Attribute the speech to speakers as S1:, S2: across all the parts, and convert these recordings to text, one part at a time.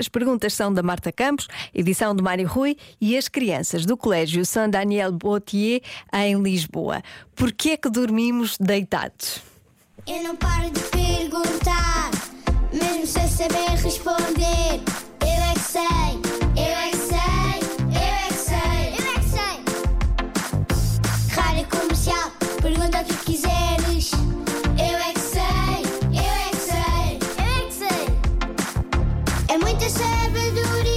S1: As perguntas são da Marta Campos, edição de Mário Rui e as crianças do Colégio São Daniel Bautier em Lisboa. Porquê é que dormimos deitados?
S2: Eu não paro de perguntar, mesmo sem saber responder. É muita sabedoria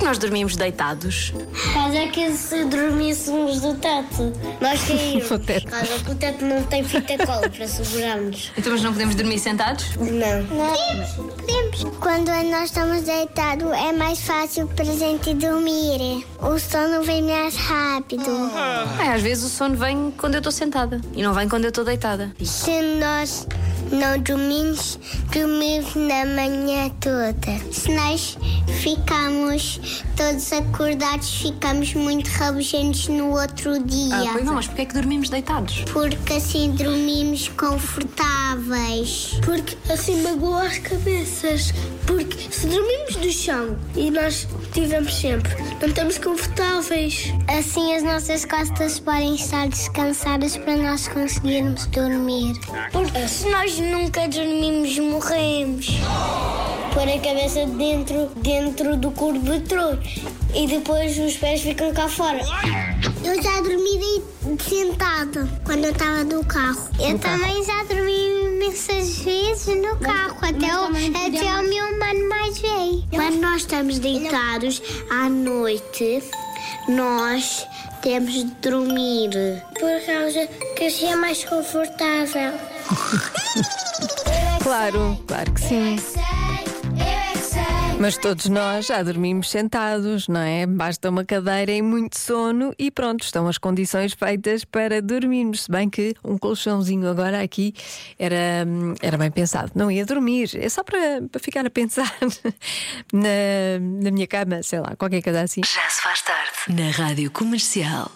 S2: que
S3: nós dormimos deitados?
S2: Caso que se dormíssemos do teto, nós caímos.
S1: Do teto.
S2: Caso que o teto não tem fita cola para segurarmos.
S3: Então, mas não podemos dormir sentados?
S2: Não. Podemos, podemos. Quando nós estamos deitados, é mais fácil para a gente dormir. O sono vem mais rápido.
S3: É, às vezes o sono vem quando eu estou sentada e não vem quando eu estou deitada.
S2: Se nós não dormimos, dormimos na manhã toda. Se nós ficamos todos acordados, ficamos muito rabugentos no outro dia.
S3: Ah, pois não, mas porquê é que dormimos deitados?
S2: Porque assim dormimos confortáveis. Porque assim magoa as cabeças. Porque se dormimos no chão e nós tivemos sempre, não estamos confortáveis. Assim as nossas costas podem estar descansadas para nós conseguirmos dormir. Porque se nós nunca dormimos, morremos. Pôr a cabeça dentro, dentro do cobertor e depois os pés ficam cá fora. Eu já dormi sentada quando eu estava no carro. Eu também já dormi imensas vezes no carro, até, o, até o meu mano mais estamos deitados à noite, nós temos de dormir. Por causa que assim é mais confortável.
S1: Claro, claro que sim. Mas todos nós já dormimos sentados, não é? Basta uma cadeira e muito sono e pronto, estão as condições feitas para dormirmos. Se bem que um colchãozinho agora aqui era, era bem pensado. Não ia dormir, é só para, para ficar a pensar na, na minha cama, sei lá, qualquer coisa assim.
S4: Já se faz tarde na Rádio Comercial.